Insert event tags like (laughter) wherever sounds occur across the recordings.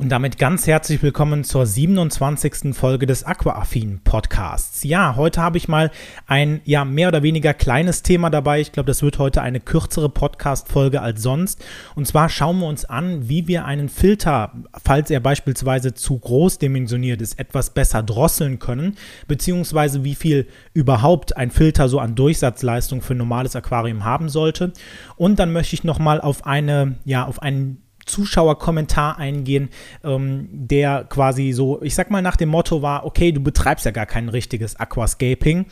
Und damit ganz herzlich willkommen zur 27. Folge des Aquaaffin Podcasts. Ja, heute habe ich mal ein ja mehr oder weniger kleines Thema dabei. Ich glaube, das wird heute eine kürzere Podcast Folge als sonst. Und zwar schauen wir uns an, wie wir einen Filter, falls er beispielsweise zu groß dimensioniert ist, etwas besser drosseln können, beziehungsweise wie viel überhaupt ein Filter so an Durchsatzleistung für ein normales Aquarium haben sollte. Und dann möchte ich noch mal auf eine ja auf einen Zuschauerkommentar eingehen, ähm, der quasi so, ich sag mal, nach dem Motto war, okay, du betreibst ja gar kein richtiges Aquascaping.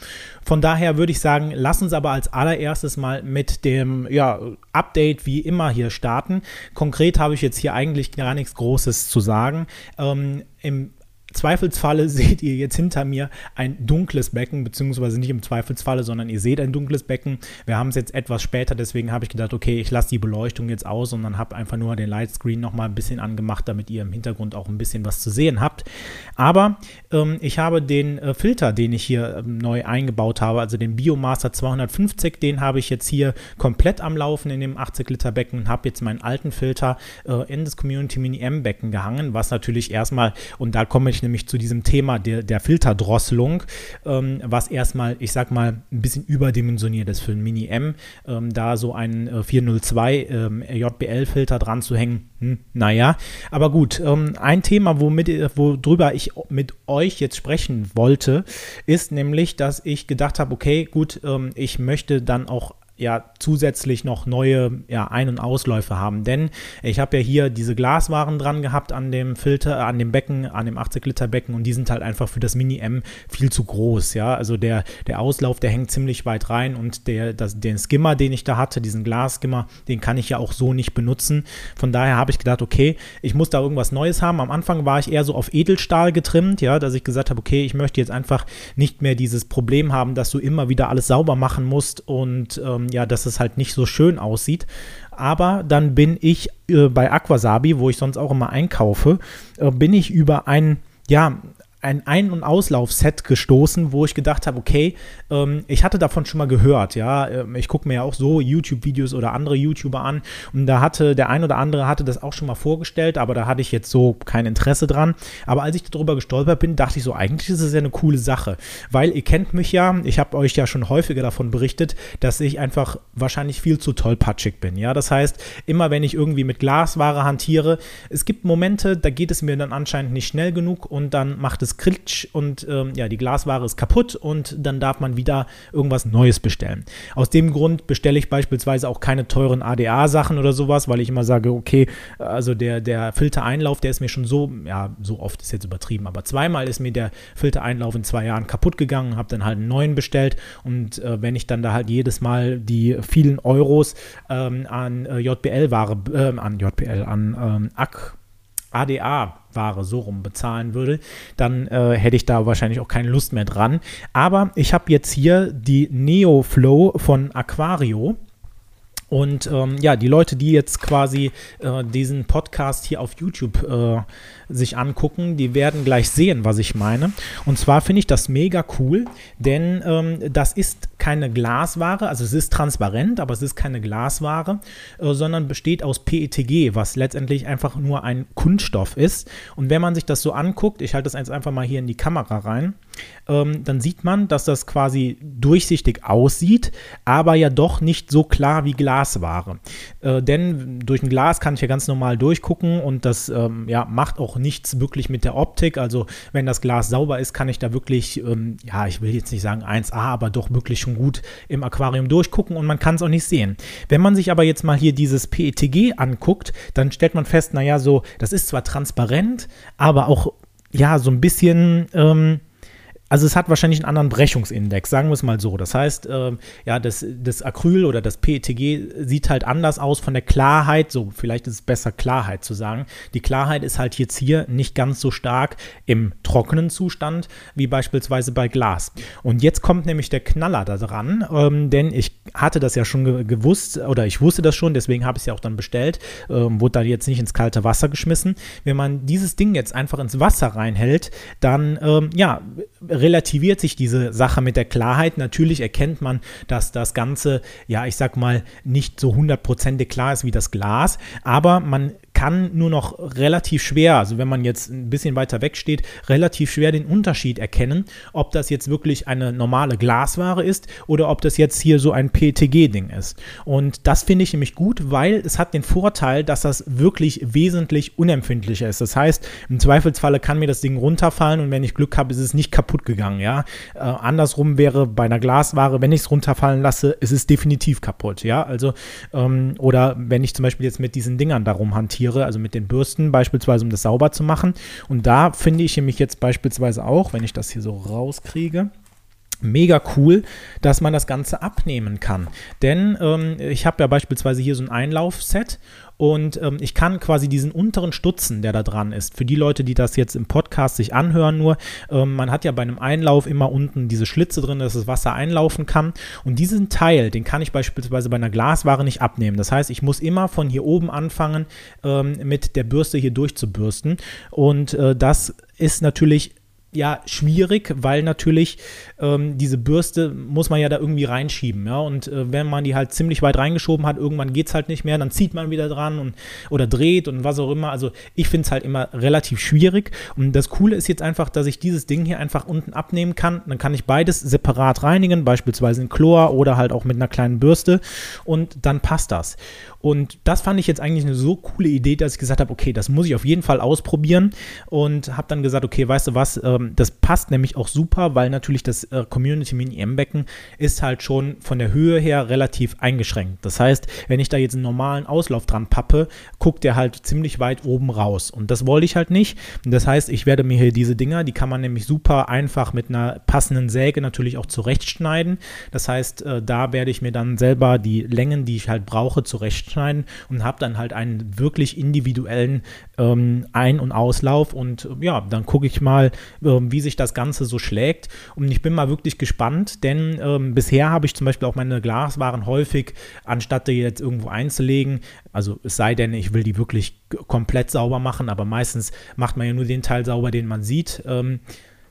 Von daher würde ich sagen, lass uns aber als allererstes mal mit dem ja, Update wie immer hier starten. Konkret habe ich jetzt hier eigentlich gar nichts Großes zu sagen. Ähm, Im Zweifelsfalle (laughs) seht ihr jetzt hinter mir ein dunkles Becken, beziehungsweise nicht im Zweifelsfalle, sondern ihr seht ein dunkles Becken. Wir haben es jetzt etwas später, deswegen habe ich gedacht, okay, ich lasse die Beleuchtung jetzt aus und dann habe einfach nur den Lightscreen nochmal ein bisschen angemacht, damit ihr im Hintergrund auch ein bisschen was zu sehen habt. Aber ähm, ich habe den äh, Filter, den ich hier ähm, neu eingebaut habe, also den Biomaster 250, den habe ich jetzt hier komplett am Laufen in dem 80 Liter Becken und habe jetzt meinen alten Filter äh, in das Community Mini M Becken gehangen, was natürlich erstmal, und da komme ich nämlich zu diesem Thema der, der Filterdrosselung, ähm, was erstmal, ich sag mal, ein bisschen überdimensioniert ist für ein Mini M. Ähm, da so einen äh, 402 ähm, JBL-Filter dran zu hängen, hm, naja. Aber gut, ähm, ein Thema, womit, äh, worüber ich mit euch jetzt sprechen wollte, ist nämlich, dass ich gedacht habe, okay, gut, ähm, ich möchte dann auch ja zusätzlich noch neue ja, Ein- und Ausläufe haben. Denn ich habe ja hier diese Glaswaren dran gehabt an dem Filter, an dem Becken, an dem 80 Liter Becken und die sind halt einfach für das Mini M viel zu groß. Ja, also der, der Auslauf, der hängt ziemlich weit rein und der, das, den Skimmer, den ich da hatte, diesen Glasskimmer, den kann ich ja auch so nicht benutzen. Von daher habe ich gedacht, okay, ich muss da irgendwas Neues haben. Am Anfang war ich eher so auf Edelstahl getrimmt, ja, dass ich gesagt habe, okay, ich möchte jetzt einfach nicht mehr dieses Problem haben, dass du immer wieder alles sauber machen musst und ähm, ja, dass es halt nicht so schön aussieht. Aber dann bin ich äh, bei Aquasabi, wo ich sonst auch immer einkaufe, äh, bin ich über ein, ja, ein Ein- und Auslaufset gestoßen, wo ich gedacht habe, okay, ähm, ich hatte davon schon mal gehört, ja, ähm, ich gucke mir ja auch so YouTube-Videos oder andere YouTuber an. Und da hatte der ein oder andere hatte das auch schon mal vorgestellt, aber da hatte ich jetzt so kein Interesse dran. Aber als ich darüber gestolpert bin, dachte ich so, eigentlich ist es ja eine coole Sache, weil ihr kennt mich ja, ich habe euch ja schon häufiger davon berichtet, dass ich einfach wahrscheinlich viel zu tollpatschig bin, ja, das heißt, immer wenn ich irgendwie mit Glasware hantiere, es gibt Momente, da geht es mir dann anscheinend nicht schnell genug und dann macht es Kritsch und ähm, ja, die Glasware ist kaputt und dann darf man wieder irgendwas Neues bestellen. Aus dem Grund bestelle ich beispielsweise auch keine teuren ADA-Sachen oder sowas, weil ich immer sage, okay, also der, der Filtereinlauf, der ist mir schon so, ja, so oft ist jetzt übertrieben, aber zweimal ist mir der Filtereinlauf in zwei Jahren kaputt gegangen, habe dann halt einen neuen bestellt und äh, wenn ich dann da halt jedes Mal die vielen Euros ähm, an äh, JBL-Ware, äh, an JBL, an ähm, AK, ADA-Ware so rum bezahlen würde, dann äh, hätte ich da wahrscheinlich auch keine Lust mehr dran. Aber ich habe jetzt hier die Neo Flow von Aquario. Und ähm, ja, die Leute, die jetzt quasi äh, diesen Podcast hier auf YouTube äh, sich angucken, die werden gleich sehen, was ich meine. Und zwar finde ich das mega cool, denn ähm, das ist keine Glasware, also es ist transparent, aber es ist keine Glasware, äh, sondern besteht aus PETG, was letztendlich einfach nur ein Kunststoff ist. Und wenn man sich das so anguckt, ich halte das jetzt einfach mal hier in die Kamera rein, ähm, dann sieht man, dass das quasi durchsichtig aussieht, aber ja doch nicht so klar wie Glasware. Äh, denn durch ein Glas kann ich ja ganz normal durchgucken und das ähm, ja, macht auch nichts wirklich mit der Optik. Also wenn das Glas sauber ist, kann ich da wirklich, ähm, ja, ich will jetzt nicht sagen 1A, aber doch wirklich schon gut im Aquarium durchgucken und man kann es auch nicht sehen. Wenn man sich aber jetzt mal hier dieses PETG anguckt, dann stellt man fest, naja, so, das ist zwar transparent, aber auch ja, so ein bisschen, ähm, also es hat wahrscheinlich einen anderen Brechungsindex, sagen wir es mal so. Das heißt, äh, ja, das, das Acryl oder das PETG sieht halt anders aus von der Klarheit, so vielleicht ist es besser Klarheit zu sagen. Die Klarheit ist halt jetzt hier nicht ganz so stark im trockenen Zustand wie beispielsweise bei Glas. Und jetzt kommt nämlich der Knaller da dran, ähm, denn ich hatte das ja schon ge gewusst oder ich wusste das schon, deswegen habe ich es ja auch dann bestellt, ähm, wurde da jetzt nicht ins kalte Wasser geschmissen. Wenn man dieses Ding jetzt einfach ins Wasser reinhält, dann ähm, ja, relativiert sich diese Sache mit der Klarheit. Natürlich erkennt man, dass das Ganze, ja, ich sag mal, nicht so hundertprozentig klar ist wie das Glas, aber man kann nur noch relativ schwer, also wenn man jetzt ein bisschen weiter weg steht, relativ schwer den Unterschied erkennen, ob das jetzt wirklich eine normale Glasware ist oder ob das jetzt hier so ein PETG-Ding ist. Und das finde ich nämlich gut, weil es hat den Vorteil, dass das wirklich wesentlich unempfindlicher ist. Das heißt, im Zweifelsfalle kann mir das Ding runterfallen und wenn ich Glück habe, ist es nicht kaputt gegangen. Ja, äh, andersrum wäre bei einer Glasware, wenn ich es runterfallen lasse, ist es definitiv kaputt. Ja, also ähm, oder wenn ich zum Beispiel jetzt mit diesen Dingern darum hantiere hantiere, also mit den Bürsten beispielsweise, um das sauber zu machen. Und da finde ich mich jetzt beispielsweise auch, wenn ich das hier so rauskriege, mega cool, dass man das Ganze abnehmen kann. Denn ähm, ich habe ja beispielsweise hier so ein Einlaufset und ähm, ich kann quasi diesen unteren Stutzen, der da dran ist, für die Leute, die das jetzt im Podcast sich anhören, nur, ähm, man hat ja bei einem Einlauf immer unten diese Schlitze drin, dass das Wasser einlaufen kann. Und diesen Teil, den kann ich beispielsweise bei einer Glasware nicht abnehmen. Das heißt, ich muss immer von hier oben anfangen, ähm, mit der Bürste hier durchzubürsten. Und äh, das ist natürlich ja schwierig, weil natürlich ähm, diese Bürste muss man ja da irgendwie reinschieben, ja. Und äh, wenn man die halt ziemlich weit reingeschoben hat, irgendwann geht es halt nicht mehr, dann zieht man wieder dran und oder dreht und was auch immer. Also ich finde es halt immer relativ schwierig. Und das Coole ist jetzt einfach, dass ich dieses Ding hier einfach unten abnehmen kann. Dann kann ich beides separat reinigen, beispielsweise in Chlor oder halt auch mit einer kleinen Bürste. Und dann passt das. Und das fand ich jetzt eigentlich eine so coole Idee, dass ich gesagt habe, okay, das muss ich auf jeden Fall ausprobieren. Und habe dann gesagt, okay, weißt du was, ähm, das passt nämlich auch super, weil natürlich das äh, Community Mini M-Becken ist halt schon von der Höhe her relativ eingeschränkt. Das heißt, wenn ich da jetzt einen normalen Auslauf dran pappe, guckt der halt ziemlich weit oben raus. Und das wollte ich halt nicht. Das heißt, ich werde mir hier diese Dinger, die kann man nämlich super einfach mit einer passenden Säge natürlich auch zurechtschneiden. Das heißt, äh, da werde ich mir dann selber die Längen, die ich halt brauche, zurechtschneiden zurechtschneiden und habe dann halt einen wirklich individuellen ähm, Ein- und Auslauf und ja, dann gucke ich mal, äh, wie sich das Ganze so schlägt und ich bin mal wirklich gespannt, denn ähm, bisher habe ich zum Beispiel auch meine Glaswaren häufig, anstatt die jetzt irgendwo einzulegen, also es sei denn, ich will die wirklich komplett sauber machen, aber meistens macht man ja nur den Teil sauber, den man sieht.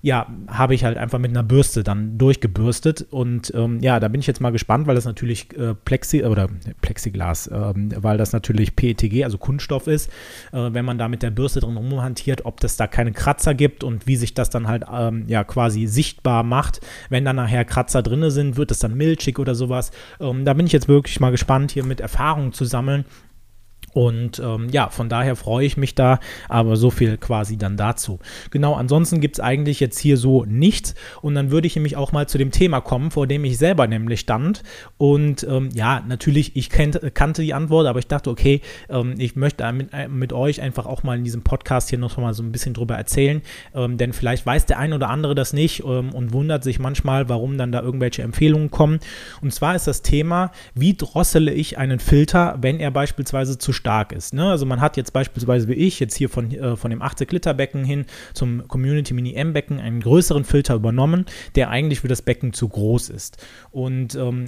Ja, habe ich halt einfach mit einer Bürste dann durchgebürstet. Und ähm, ja, da bin ich jetzt mal gespannt, weil das natürlich äh, Plexi oder Plexiglas, ähm, weil das natürlich PETG, also Kunststoff ist. Äh, wenn man da mit der Bürste drin rumhantiert, ob das da keine Kratzer gibt und wie sich das dann halt ähm, ja quasi sichtbar macht. Wenn dann nachher Kratzer drin sind, wird es dann milchig oder sowas. Ähm, da bin ich jetzt wirklich mal gespannt, hier mit Erfahrungen zu sammeln und ähm, ja, von daher freue ich mich da, aber so viel quasi dann dazu. Genau, ansonsten gibt es eigentlich jetzt hier so nichts. Und dann würde ich nämlich auch mal zu dem Thema kommen, vor dem ich selber nämlich stand. Und ähm, ja, natürlich, ich kennt, kannte die Antwort, aber ich dachte, okay, ähm, ich möchte mit, äh, mit euch einfach auch mal in diesem Podcast hier noch mal so ein bisschen drüber erzählen. Ähm, denn vielleicht weiß der ein oder andere das nicht ähm, und wundert sich manchmal, warum dann da irgendwelche Empfehlungen kommen. Und zwar ist das Thema, wie drossele ich einen Filter, wenn er beispielsweise zu stark ist. Ne? Also man hat jetzt beispielsweise wie ich jetzt hier von, äh, von dem 80 Liter Becken hin zum Community Mini M Becken einen größeren Filter übernommen, der eigentlich für das Becken zu groß ist. Und ähm,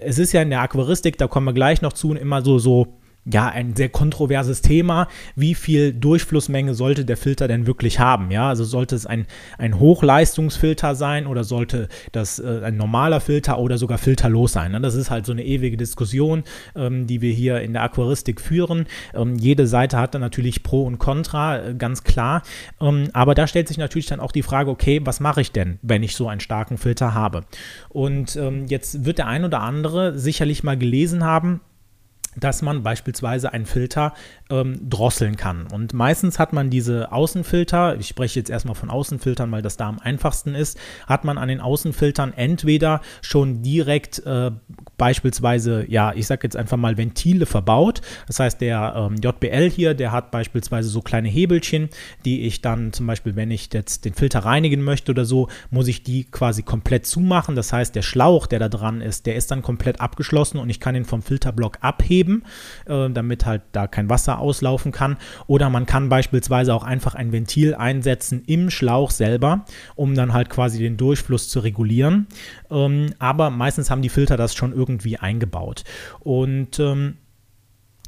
es ist ja in der Aquaristik, da kommen wir gleich noch zu, immer so, so ja, ein sehr kontroverses Thema. Wie viel Durchflussmenge sollte der Filter denn wirklich haben? Ja, also sollte es ein, ein Hochleistungsfilter sein oder sollte das äh, ein normaler Filter oder sogar filterlos sein? Ne? Das ist halt so eine ewige Diskussion, ähm, die wir hier in der Aquaristik führen. Ähm, jede Seite hat dann natürlich Pro und Contra, äh, ganz klar. Ähm, aber da stellt sich natürlich dann auch die Frage, okay, was mache ich denn, wenn ich so einen starken Filter habe? Und ähm, jetzt wird der ein oder andere sicherlich mal gelesen haben, dass man beispielsweise einen Filter ähm, drosseln kann. Und meistens hat man diese Außenfilter, ich spreche jetzt erstmal von Außenfiltern, weil das da am einfachsten ist, hat man an den Außenfiltern entweder schon direkt äh, beispielsweise, ja, ich sage jetzt einfach mal Ventile verbaut. Das heißt, der ähm, JBL hier, der hat beispielsweise so kleine Hebelchen, die ich dann zum Beispiel, wenn ich jetzt den Filter reinigen möchte oder so, muss ich die quasi komplett zumachen. Das heißt, der Schlauch, der da dran ist, der ist dann komplett abgeschlossen und ich kann ihn vom Filterblock abheben geben, äh, damit halt da kein Wasser auslaufen kann. Oder man kann beispielsweise auch einfach ein Ventil einsetzen im Schlauch selber, um dann halt quasi den Durchfluss zu regulieren. Ähm, aber meistens haben die Filter das schon irgendwie eingebaut. Und ähm,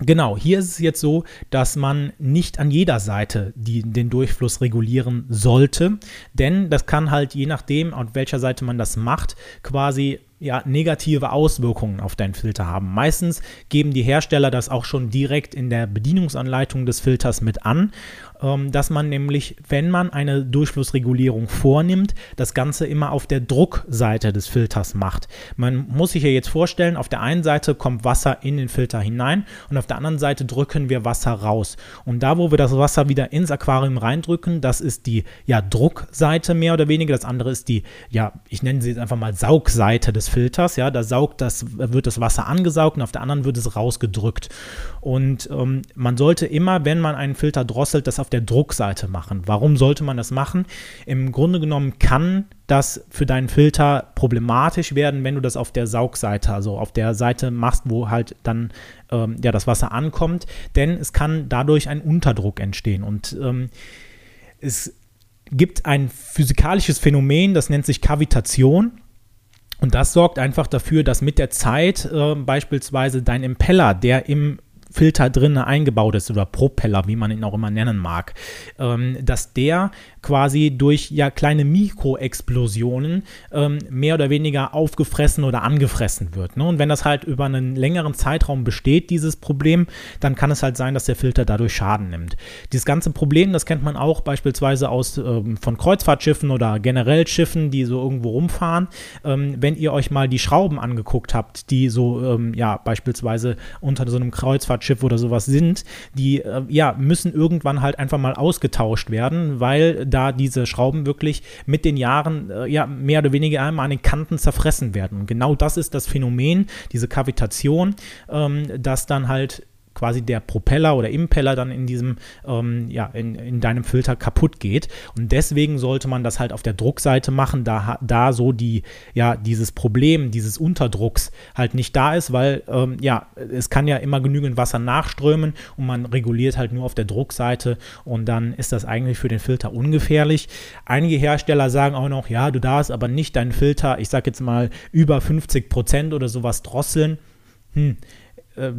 Genau, hier ist es jetzt so, dass man nicht an jeder Seite die, den Durchfluss regulieren sollte, denn das kann halt je nachdem, auf welcher Seite man das macht, quasi ja, negative Auswirkungen auf deinen Filter haben. Meistens geben die Hersteller das auch schon direkt in der Bedienungsanleitung des Filters mit an ähm, dass man nämlich, wenn man eine Durchflussregulierung vornimmt, das Ganze immer auf der Druckseite des Filters macht. Man muss sich ja jetzt vorstellen, auf der einen Seite kommt Wasser in den Filter hinein und auf der anderen Seite drücken wir Wasser raus. Und da, wo wir das Wasser wieder ins Aquarium reindrücken, das ist die ja, Druckseite mehr oder weniger. Das andere ist die, ja, ich nenne sie jetzt einfach mal Saugseite des Filters. Ja, da saugt das, wird das Wasser angesaugt und auf der anderen wird es rausgedrückt. Und ähm, man sollte immer, wenn man einen Filter drosselt, das auf der Druckseite machen. Warum sollte man das machen? Im Grunde genommen kann das für deinen Filter problematisch werden, wenn du das auf der Saugseite, also auf der Seite machst, wo halt dann ähm, ja, das Wasser ankommt, denn es kann dadurch ein Unterdruck entstehen. Und ähm, es gibt ein physikalisches Phänomen, das nennt sich Kavitation. Und das sorgt einfach dafür, dass mit der Zeit äh, beispielsweise dein Impeller, der im Filter drin eingebaut ist oder Propeller, wie man ihn auch immer nennen mag, ähm, dass der quasi durch ja kleine Mikroexplosionen ähm, mehr oder weniger aufgefressen oder angefressen wird. Ne? Und wenn das halt über einen längeren Zeitraum besteht, dieses Problem, dann kann es halt sein, dass der Filter dadurch Schaden nimmt. Dieses ganze Problem, das kennt man auch beispielsweise aus ähm, von Kreuzfahrtschiffen oder generell Schiffen, die so irgendwo rumfahren. Ähm, wenn ihr euch mal die Schrauben angeguckt habt, die so ähm, ja beispielsweise unter so einem Kreuzfahrtschiff oder sowas sind, die äh, ja müssen irgendwann halt einfach mal ausgetauscht werden, weil da diese Schrauben wirklich mit den Jahren äh, ja mehr oder weniger einmal an den Kanten zerfressen werden. Und genau das ist das Phänomen, diese Kavitation, ähm, dass dann halt quasi der Propeller oder Impeller dann in diesem, ähm, ja, in, in deinem Filter kaputt geht. Und deswegen sollte man das halt auf der Druckseite machen, da, da so die, ja, dieses Problem, dieses Unterdrucks halt nicht da ist, weil, ähm, ja, es kann ja immer genügend Wasser nachströmen und man reguliert halt nur auf der Druckseite und dann ist das eigentlich für den Filter ungefährlich. Einige Hersteller sagen auch noch, ja, du darfst aber nicht deinen Filter, ich sag jetzt mal, über 50 Prozent oder sowas drosseln. Hm,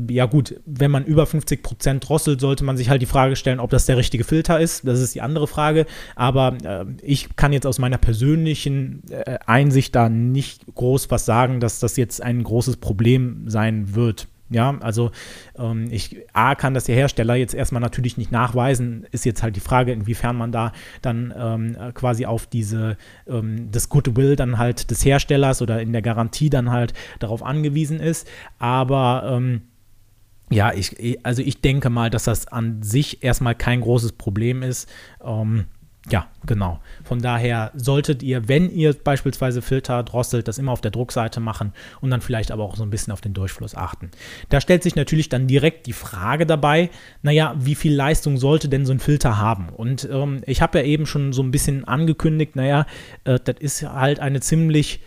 ja gut, wenn man über 50 Prozent drosselt, sollte man sich halt die Frage stellen, ob das der richtige Filter ist. Das ist die andere Frage. Aber äh, ich kann jetzt aus meiner persönlichen äh, Einsicht da nicht groß was sagen, dass das jetzt ein großes Problem sein wird. Ja, also ähm, ich, A, kann das der Hersteller jetzt erstmal natürlich nicht nachweisen, ist jetzt halt die Frage, inwiefern man da dann ähm, quasi auf diese, ähm, das Goodwill dann halt des Herstellers oder in der Garantie dann halt darauf angewiesen ist. Aber ähm, ja, ich, also ich denke mal, dass das an sich erstmal kein großes Problem ist. Ähm, ja, genau. Von daher solltet ihr, wenn ihr beispielsweise Filter drosselt, das immer auf der Druckseite machen und dann vielleicht aber auch so ein bisschen auf den Durchfluss achten. Da stellt sich natürlich dann direkt die Frage dabei, naja, wie viel Leistung sollte denn so ein Filter haben? Und ähm, ich habe ja eben schon so ein bisschen angekündigt, naja, äh, das ist halt eine ziemlich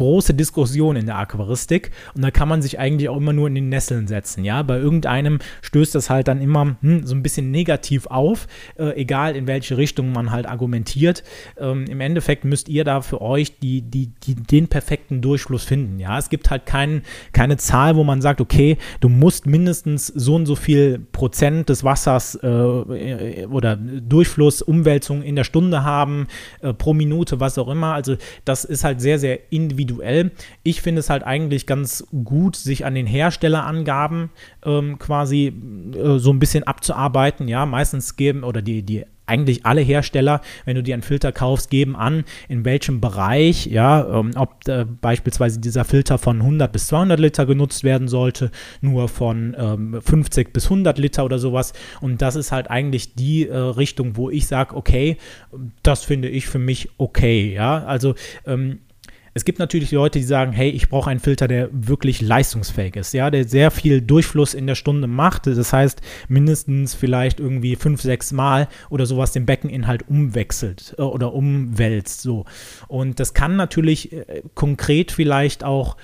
große Diskussion in der Aquaristik und da kann man sich eigentlich auch immer nur in den Nesseln setzen. Ja, bei irgendeinem stößt das halt dann immer hm, so ein bisschen negativ auf, äh, egal in welche Richtung man halt argumentiert. Ähm, Im Endeffekt müsst ihr da für euch die, die, die, den perfekten Durchfluss finden. Ja, es gibt halt kein, keine Zahl, wo man sagt, okay, du musst mindestens so und so viel Prozent des Wassers äh, äh oder Durchfluss, Umwälzung in der Stunde haben, äh, pro Minute, was auch immer. Also das ist halt sehr, sehr individuell individuell. Ich finde es halt eigentlich ganz gut, sich an den Herstellerangaben ähm, quasi äh, so ein bisschen abzuarbeiten. Ja, meistens geben oder die, die eigentlich alle Hersteller, wenn du dir einen Filter kaufst, geben an, in welchem Bereich, ja, ähm, ob äh, beispielsweise dieser Filter von 100 bis 200 Liter genutzt werden sollte, nur von ähm, 50 bis 100 Liter oder sowas. Und das ist halt eigentlich die äh, Richtung, wo ich sage, okay, das finde ich für mich okay, ja. Also ähm, es gibt natürlich Leute, die sagen, hey, ich brauche einen Filter, der wirklich leistungsfähig ist, ja, der sehr viel Durchfluss in der Stunde macht. Das heißt, mindestens vielleicht irgendwie fünf, sechs Mal oder sowas den Beckeninhalt umwechselt äh, oder umwälzt. So. Und das kann natürlich äh, konkret vielleicht auch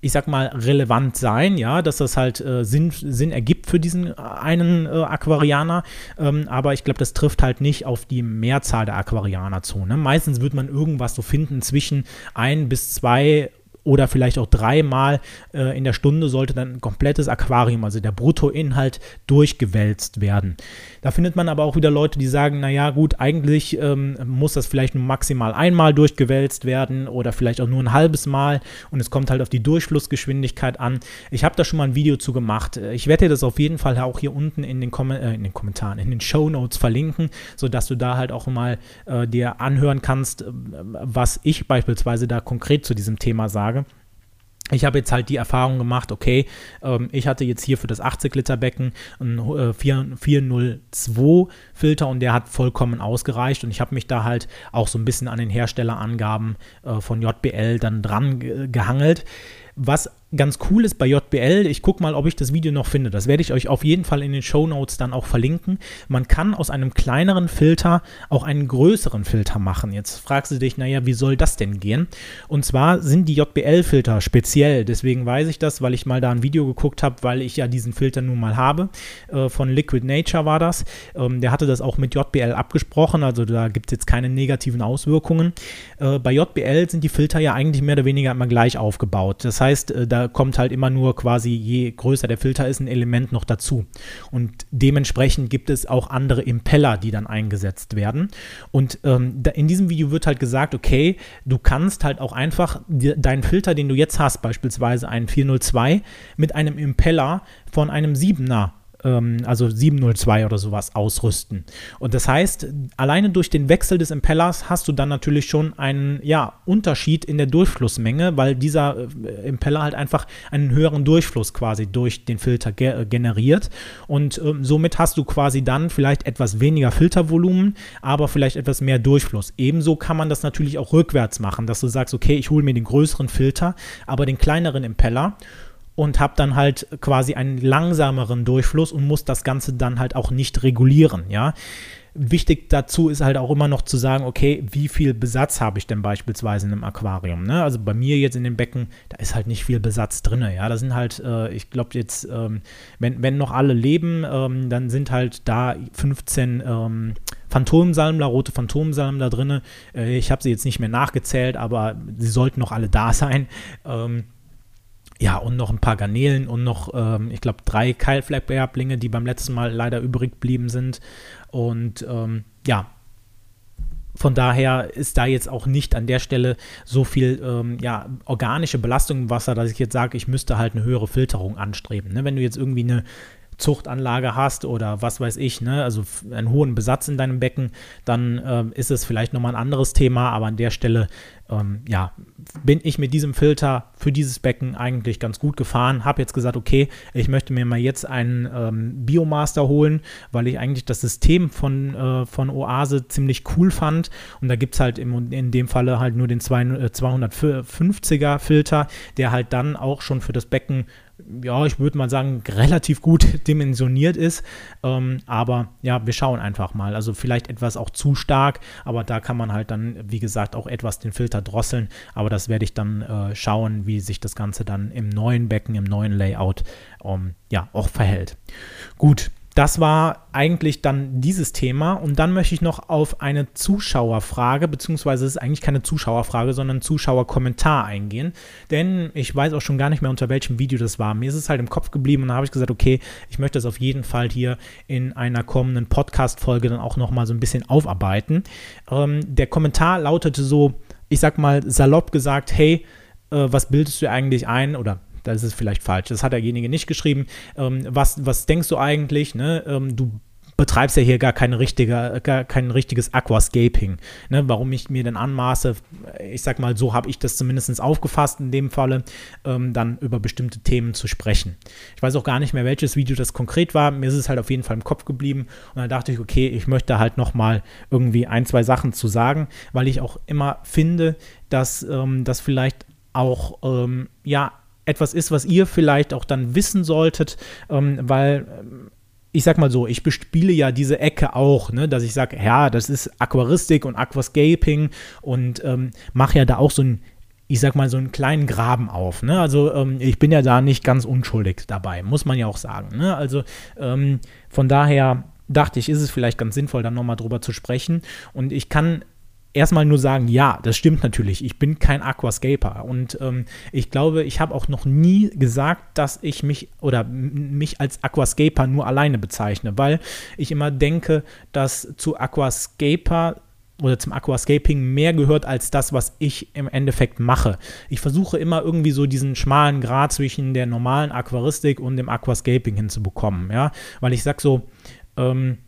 ich sag mal, relevant sein, ja, dass das halt äh, Sinn, Sinn ergibt für diesen äh, einen äh, Aquarianer. Ähm, aber ich glaube, das trifft halt nicht auf die Mehrzahl der Aquarianer zu. Ne? Meistens wird man irgendwas so finden zwischen ein bis zwei oder vielleicht auch dreimal äh, in der Stunde sollte dann ein komplettes Aquarium, also der Bruttoinhalt, durchgewälzt werden. Da findet man aber auch wieder Leute, die sagen, naja gut, eigentlich ähm, muss das vielleicht nur maximal einmal durchgewälzt werden oder vielleicht auch nur ein halbes Mal und es kommt halt auf die Durchflussgeschwindigkeit an. Ich habe da schon mal ein Video zu gemacht. Ich werde dir das auf jeden Fall auch hier unten in den, Kom äh, in den Kommentaren, in den Show Notes verlinken, sodass du da halt auch mal äh, dir anhören kannst, äh, was ich beispielsweise da konkret zu diesem Thema sage ich habe jetzt halt die Erfahrung gemacht, okay, ähm, ich hatte jetzt hier für das 80-Liter-Becken einen äh, 402-Filter und der hat vollkommen ausgereicht und ich habe mich da halt auch so ein bisschen an den Herstellerangaben äh, von JBL dann dran gehangelt. Was ganz cool ist bei JBL, ich gucke mal, ob ich das Video noch finde. Das werde ich euch auf jeden Fall in den Show Notes dann auch verlinken. Man kann aus einem kleineren Filter auch einen größeren Filter machen. Jetzt fragst du dich, naja, wie soll das denn gehen? Und zwar sind die JBL-Filter speziell. Deswegen weiß ich das, weil ich mal da ein Video geguckt habe, weil ich ja diesen Filter nun mal habe. Äh, von Liquid Nature war das. Ähm, der hatte das auch mit JBL abgesprochen, also da gibt es jetzt keine negativen Auswirkungen. Äh, bei JBL sind die Filter ja eigentlich mehr oder weniger immer gleich aufgebaut. Das heißt, äh, da kommt halt immer nur quasi, je größer der Filter ist, ein Element noch dazu. Und dementsprechend gibt es auch andere Impeller, die dann eingesetzt werden. Und ähm, in diesem Video wird halt gesagt, okay, du kannst halt auch einfach deinen Filter, den du jetzt hast, beispielsweise einen 402, mit einem Impeller von einem 7er ähm, also 702 oder sowas ausrüsten. Und das heißt, alleine durch den Wechsel des Impellers hast du dann natürlich schon einen ja, Unterschied in der Durchflussmenge, weil dieser äh, Impeller halt einfach einen höheren Durchfluss quasi durch den Filter ge äh, generiert. Und ähm, somit hast du quasi dann vielleicht etwas weniger Filtervolumen, aber vielleicht etwas mehr Durchfluss. Ebenso kann man das natürlich auch rückwärts machen, dass du sagst, okay, ich hole mir den größeren Filter, aber den kleineren Impeller und habe dann halt quasi einen langsameren Durchfluss und muss das Ganze dann halt auch nicht regulieren, ja. Wichtig dazu ist halt auch immer noch zu sagen, okay, wie viel Besatz habe ich denn beispielsweise in einem Aquarium? Ne? Also bei mir jetzt in dem Becken, da ist halt nicht viel Besatz drin. Ja, da sind halt, äh, ich glaube jetzt, ähm, wenn, wenn noch alle leben, ähm, dann sind halt da 15 ähm, Phantomsalmler, rote Phantomsalmler drin. Äh, ich habe sie jetzt nicht mehr nachgezählt, aber sie sollten noch alle da (laughs) sein. Ähm, ja, und noch ein paar Garnelen und noch, ähm, ich glaube, drei Keilfleckbärblinge, die beim letzten Mal leider übrig geblieben sind. Und ähm, ja, von daher ist da jetzt auch nicht an der Stelle so viel ähm, ja, organische Belastung im Wasser, dass ich jetzt sage, ich müsste halt eine höhere Filterung anstreben. Ne? Wenn du jetzt irgendwie eine Zuchtanlage hast oder was weiß ich, ne, also einen hohen Besatz in deinem Becken, dann äh, ist es vielleicht nochmal ein anderes Thema, aber an der Stelle, ähm, ja, bin ich mit diesem Filter für dieses Becken eigentlich ganz gut gefahren. Habe jetzt gesagt, okay, ich möchte mir mal jetzt einen ähm, Biomaster holen, weil ich eigentlich das System von, äh, von Oase ziemlich cool fand. Und da gibt es halt im, in dem Falle halt nur den 250er Filter, der halt dann auch schon für das Becken ja, ich würde mal sagen, relativ gut (laughs) dimensioniert ist. Ähm, aber ja, wir schauen einfach mal. Also vielleicht etwas auch zu stark, aber da kann man halt dann, wie gesagt, auch etwas den Filter drosseln. Aber das werde ich dann äh, schauen, wie sich das Ganze dann im neuen Becken, im neuen Layout ähm, ja auch verhält. Gut, das war eigentlich dann dieses Thema. Und dann möchte ich noch auf eine Zuschauerfrage, beziehungsweise es ist eigentlich keine Zuschauerfrage, sondern Zuschauerkommentar eingehen. Denn ich weiß auch schon gar nicht mehr, unter welchem Video das war. Mir ist es halt im Kopf geblieben und da habe ich gesagt, okay, ich möchte das auf jeden Fall hier in einer kommenden Podcast-Folge dann auch nochmal so ein bisschen aufarbeiten. Ähm, der Kommentar lautete so, ich sag mal salopp gesagt, hey, äh, was bildest du eigentlich ein? Oder da ist es vielleicht falsch. Das hat derjenige nicht geschrieben. Ähm, was, was denkst du eigentlich? Ne? Ähm, du betreibst ja hier gar, keine richtige, gar kein richtiges Aquascaping. Ne? Warum ich mir denn anmaße, ich sag mal, so habe ich das zumindest aufgefasst in dem Falle, ähm, dann über bestimmte Themen zu sprechen. Ich weiß auch gar nicht mehr, welches Video das konkret war. Mir ist es halt auf jeden Fall im Kopf geblieben. Und dann dachte ich, okay, ich möchte halt nochmal irgendwie ein, zwei Sachen zu sagen, weil ich auch immer finde, dass ähm, das vielleicht auch, ähm, ja, etwas ist, was ihr vielleicht auch dann wissen solltet, ähm, weil ähm, ich sag mal so, ich bespiele ja diese Ecke auch, ne, dass ich sage, ja, das ist Aquaristik und Aquascaping und ähm, mache ja da auch so ein, ich sag mal, so einen kleinen Graben auf. Ne? Also ähm, ich bin ja da nicht ganz unschuldig dabei, muss man ja auch sagen. Ne? Also ähm, von daher dachte ich, ist es vielleicht ganz sinnvoll, dann nochmal drüber zu sprechen. Und ich kann erstmal nur sagen, ja, das stimmt natürlich. Ich bin kein Aquascaper und ähm, ich glaube, ich habe auch noch nie gesagt, dass ich mich oder mich als Aquascaper nur alleine bezeichne, weil ich immer denke, dass zu Aquascaper oder zum Aquascaping mehr gehört als das, was ich im Endeffekt mache. Ich versuche immer irgendwie so diesen schmalen Grad zwischen der normalen Aquaristik und dem Aquascaping hinzubekommen, ja, weil ich sage so, ähm,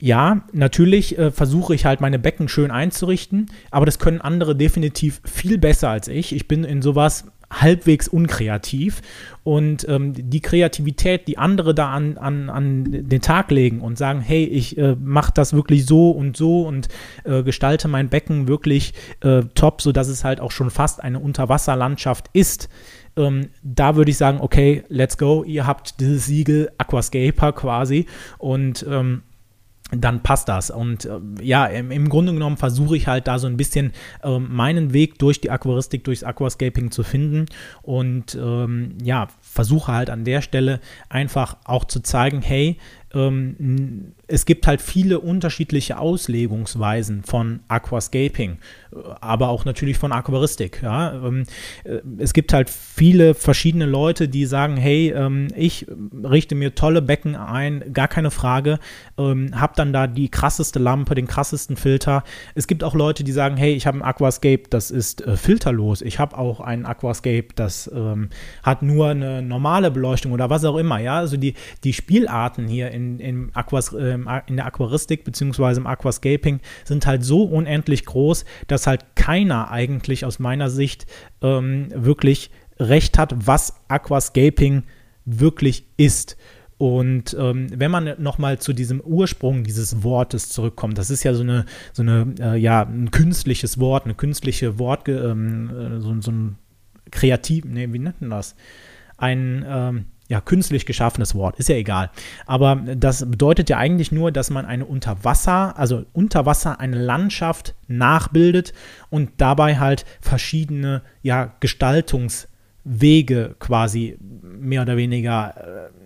ja, natürlich äh, versuche ich halt meine Becken schön einzurichten, aber das können andere definitiv viel besser als ich. Ich bin in sowas halbwegs unkreativ und ähm, die Kreativität, die andere da an, an, an den Tag legen und sagen, hey, ich äh, mache das wirklich so und so und äh, gestalte mein Becken wirklich äh, top, sodass es halt auch schon fast eine Unterwasserlandschaft ist. Ähm, da würde ich sagen, okay, let's go, ihr habt dieses Siegel Aquascaper quasi und ähm, dann passt das. Und äh, ja, im, im, Grunde genommen versuche ich halt da so ein bisschen äh, meinen Weg durch die Aquaristik, durchs Aquascaping zu finden und ähm, ja, versuche halt an der Stelle einfach auch zu zeigen, hey, ähm, es gibt halt viele unterschiedliche Auslegungsweisen von Aquascaping, aber auch natürlich von Aquaristik. Ja? Ähm, äh, es gibt halt viele verschiedene Leute, die sagen, hey, ähm, ich richte mir tolle Becken ein, gar keine Frage, ähm, habe dann da die krasseste Lampe, den krassesten Filter. Es gibt auch Leute, die sagen, hey, ich habe ein Aquascape, das ist äh, filterlos. Ich habe auch ein Aquascape, das ähm, hat nur eine normale Beleuchtung oder was auch immer. Ja, also die, die Spielarten hier in, in, Aquas, äh, in der Aquaristik bzw. im Aquascaping sind halt so unendlich groß, dass halt keiner eigentlich aus meiner Sicht ähm, wirklich recht hat, was Aquascaping wirklich ist. Und ähm, wenn man nochmal zu diesem Ursprung dieses Wortes zurückkommt, das ist ja so eine, so eine, äh, ja, ein künstliches Wort, eine künstliche Wort, ähm, äh, so, so, ein kreativ, nee, wie nennt man das? Ein, ähm, ja, künstlich geschaffenes Wort, ist ja egal. Aber das bedeutet ja eigentlich nur, dass man eine Unterwasser, also unter Wasser eine Landschaft nachbildet und dabei halt verschiedene ja, Gestaltungswege quasi mehr oder weniger äh,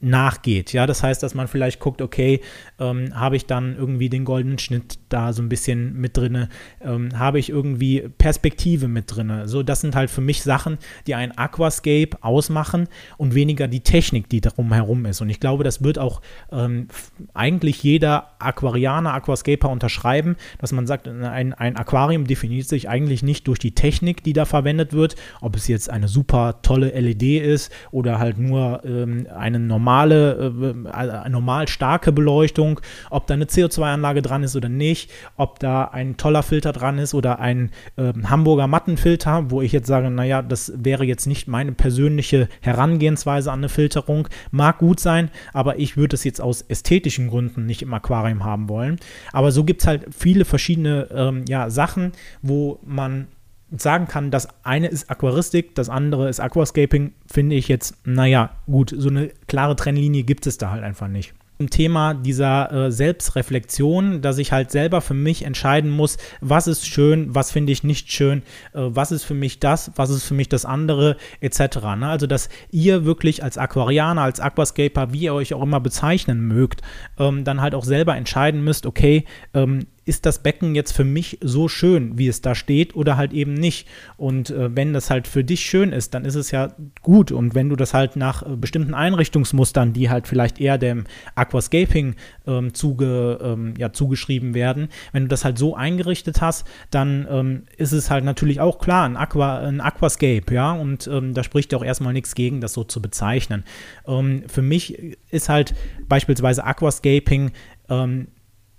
nachgeht. Ja, das heißt, dass man vielleicht guckt, okay, ähm, habe ich dann irgendwie den goldenen Schnitt da so ein bisschen mit drinne, ähm, habe ich irgendwie Perspektive mit drinne. So, das sind halt für mich Sachen, die ein Aquascape ausmachen und weniger die Technik, die darum herum ist. Und ich glaube, das wird auch ähm, eigentlich jeder Aquarianer, Aquascaper unterschreiben, dass man sagt, ein, ein Aquarium definiert sich eigentlich nicht durch die Technik, die da verwendet wird, ob es jetzt eine super tolle LED ist oder halt nur ähm, eine normale, äh, normal starke Beleuchtung, ob da eine CO2-Anlage dran ist oder nicht, ob da ein toller Filter dran ist oder ein äh, Hamburger Mattenfilter, wo ich jetzt sage, naja, das wäre jetzt nicht meine persönliche Herangehensweise an eine Filterung. Mag gut sein, aber ich würde es jetzt aus ästhetischen Gründen nicht im Aquarium haben wollen. Aber so gibt es halt viele verschiedene ähm, ja, Sachen, wo man sagen kann, das eine ist Aquaristik, das andere ist Aquascaping, finde ich jetzt, naja, gut, so eine klare Trennlinie gibt es da halt einfach nicht. Ein Thema dieser äh, Selbstreflexion, dass ich halt selber für mich entscheiden muss, was ist schön, was finde ich nicht schön, äh, was ist für mich das, was ist für mich das andere, etc. Ne? Also, dass ihr wirklich als Aquarianer, als Aquascaper, wie ihr euch auch immer bezeichnen mögt, ähm, dann halt auch selber entscheiden müsst, okay, ähm, ist das Becken jetzt für mich so schön, wie es da steht, oder halt eben nicht. Und äh, wenn das halt für dich schön ist, dann ist es ja gut. Und wenn du das halt nach äh, bestimmten Einrichtungsmustern, die halt vielleicht eher dem Aquascaping ähm, zuge, ähm, ja, zugeschrieben werden, wenn du das halt so eingerichtet hast, dann ähm, ist es halt natürlich auch klar, ein, Aqua, ein Aquascape, ja, und ähm, da spricht auch erstmal nichts gegen, das so zu bezeichnen. Ähm, für mich ist halt beispielsweise Aquascaping ähm,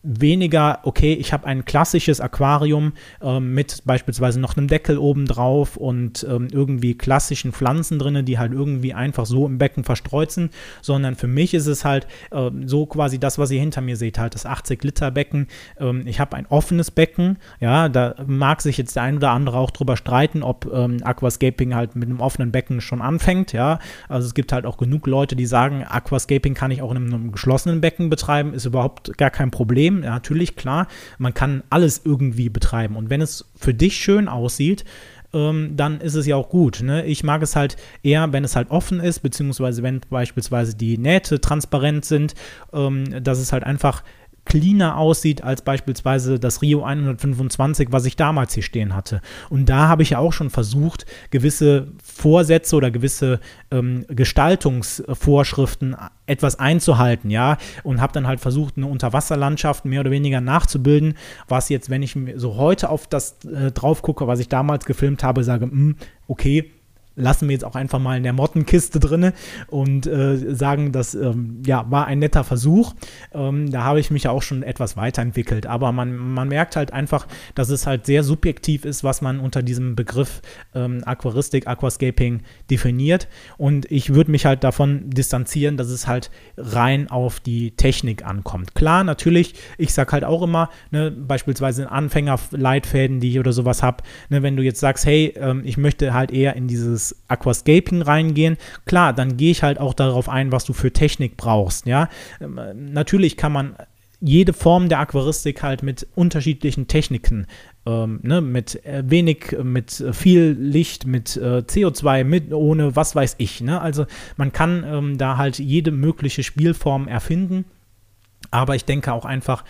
weniger, okay, ich habe ein klassisches Aquarium ähm, mit beispielsweise noch einem Deckel oben drauf und ähm, irgendwie klassischen Pflanzen drin, die halt irgendwie einfach so im Becken verstreut sind, sondern für mich ist es halt äh, so quasi das, was ihr hinter mir seht, halt das 80 Liter Becken. Ähm, ich habe ein offenes Becken, ja, da mag sich jetzt der ein oder andere auch drüber streiten, ob ähm, Aquascaping halt mit einem offenen Becken schon anfängt, ja, also es gibt halt auch genug Leute, die sagen, Aquascaping kann ich auch in einem geschlossenen Becken betreiben, ist überhaupt gar kein Problem Problem. Ja, natürlich, klar, man kann alles irgendwie betreiben. Und wenn es für dich schön aussieht, ähm, dann ist es ja auch gut. Ne? Ich mag es halt eher, wenn es halt offen ist, beziehungsweise wenn beispielsweise die Nähte transparent sind, ähm, dass es halt einfach cleaner aussieht als beispielsweise das Rio 125, was ich damals hier stehen hatte. Und da habe ich ja auch schon versucht, gewisse Vorsätze oder gewisse ähm, Gestaltungsvorschriften etwas einzuhalten, ja, und habe dann halt versucht, eine Unterwasserlandschaft mehr oder weniger nachzubilden, was jetzt, wenn ich so heute auf das äh, drauf gucke, was ich damals gefilmt habe, sage, mh, hm, okay, lassen wir jetzt auch einfach mal in der Mottenkiste drinne und äh, sagen, das ähm, ja, war ein netter Versuch. Ähm, da habe ich mich ja auch schon etwas weiterentwickelt. Aber man, man merkt halt einfach, dass es halt sehr subjektiv ist, was man unter diesem Begriff ähm, Aquaristik, Aquascaping definiert. Und ich würde mich halt davon distanzieren, dass es halt rein auf die Technik ankommt. Klar, natürlich, ich sage halt auch immer, ne, beispielsweise in Anfängerleitfäden, die ich oder sowas habe, ne, wenn du jetzt sagst, hey, ähm, ich möchte halt eher in dieses Aquascaping reingehen, klar, dann gehe ich halt auch darauf ein, was du für Technik brauchst. Ja, ähm, natürlich kann man jede Form der Aquaristik halt mit unterschiedlichen Techniken, ähm, ne, mit äh, wenig, mit viel Licht, mit äh, CO2, mit ohne was weiß ich. Ne? Also man kann ähm, da halt jede mögliche Spielform erfinden, aber ich denke auch einfach,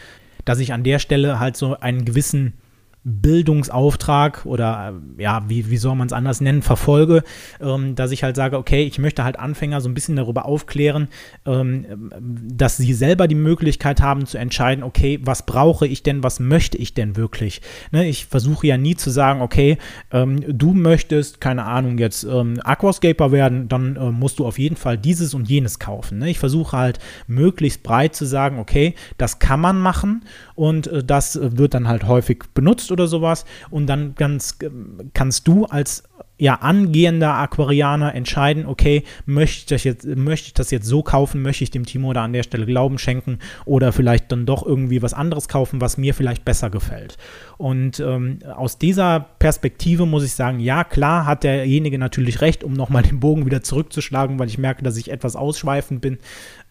dass ich an der Stelle halt so einen gewissen Bildungsauftrag oder äh, ja, wie, wie soll man es anders nennen, verfolge, ähm, dass ich halt sage, okay, ich möchte halt Anfänger so ein bisschen darüber aufklären, ähm, dass sie selber die Möglichkeit haben zu entscheiden, okay, was brauche ich denn, was möchte ich denn wirklich? Ne, ich versuche ja nie zu sagen, okay, ähm, du möchtest, keine Ahnung, jetzt ähm, Aquascaper werden, dann äh, musst du auf jeden Fall dieses und jenes kaufen. Ne? Ich versuche halt möglichst breit zu sagen, okay, das kann man machen und äh, das wird dann halt häufig benutzt oder sowas und dann ganz, kannst du als ja, angehender Aquarianer entscheiden, okay, möchte ich, das jetzt, möchte ich das jetzt so kaufen, möchte ich dem Timo da an der Stelle Glauben schenken oder vielleicht dann doch irgendwie was anderes kaufen, was mir vielleicht besser gefällt. Und ähm, aus dieser Perspektive muss ich sagen, ja, klar hat derjenige natürlich recht, um nochmal den Bogen wieder zurückzuschlagen, weil ich merke, dass ich etwas ausschweifend bin.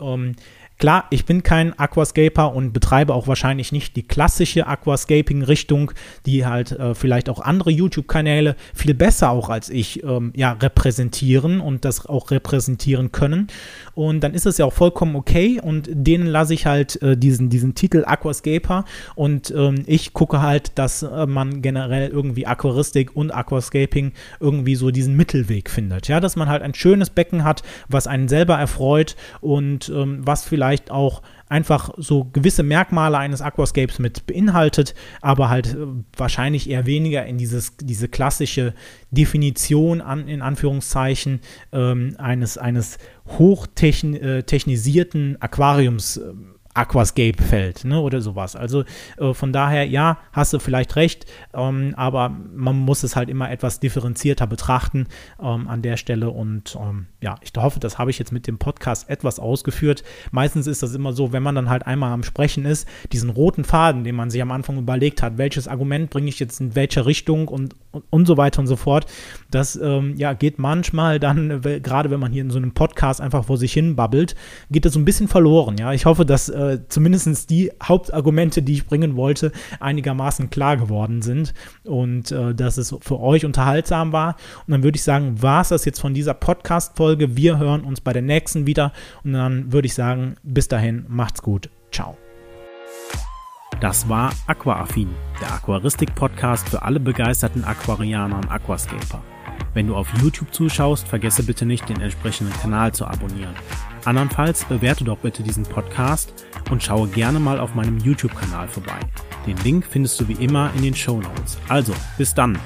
Ähm, Klar, ich bin kein Aquascaper und betreibe auch wahrscheinlich nicht die klassische Aquascaping-Richtung, die halt äh, vielleicht auch andere YouTube-Kanäle viel besser auch als ich ähm, ja, repräsentieren und das auch repräsentieren können. Und dann ist es ja auch vollkommen okay und denen lasse ich halt äh, diesen, diesen Titel Aquascaper und ähm, ich gucke halt, dass äh, man generell irgendwie Aquaristik und Aquascaping irgendwie so diesen Mittelweg findet. Ja, dass man halt ein schönes Becken hat, was einen selber erfreut und ähm, was vielleicht vielleicht auch einfach so gewisse Merkmale eines Aquascapes mit beinhaltet, aber halt äh, wahrscheinlich eher weniger in dieses, diese klassische Definition an, in Anführungszeichen ähm, eines, eines hochtechnisierten äh, Aquariums äh, Aquascape fällt, ne, oder sowas. Also äh, von daher, ja, hast du vielleicht recht, ähm, aber man muss es halt immer etwas differenzierter betrachten ähm, an der Stelle und ähm, ja, ich hoffe, das habe ich jetzt mit dem Podcast etwas ausgeführt. Meistens ist das immer so, wenn man dann halt einmal am Sprechen ist, diesen roten Faden, den man sich am Anfang überlegt hat, welches Argument bringe ich jetzt in welche Richtung und, und, und so weiter und so fort, das ähm, ja, geht manchmal dann, gerade wenn man hier in so einem Podcast einfach vor sich hin babbelt, geht das so ein bisschen verloren. Ja, ich hoffe, dass äh, zumindest die Hauptargumente, die ich bringen wollte, einigermaßen klar geworden sind und äh, dass es für euch unterhaltsam war. Und dann würde ich sagen, war es das jetzt von dieser Podcast-Folge. Wir hören uns bei der nächsten wieder und dann würde ich sagen, bis dahin, macht's gut. Ciao. Das war Aquaaffin, der Aquaristik-Podcast für alle begeisterten Aquarianer und Aquascaper. Wenn du auf YouTube zuschaust, vergesse bitte nicht, den entsprechenden Kanal zu abonnieren. Andernfalls bewerte doch bitte diesen Podcast und schaue gerne mal auf meinem YouTube-Kanal vorbei. Den Link findest du wie immer in den Show Notes. Also, bis dann!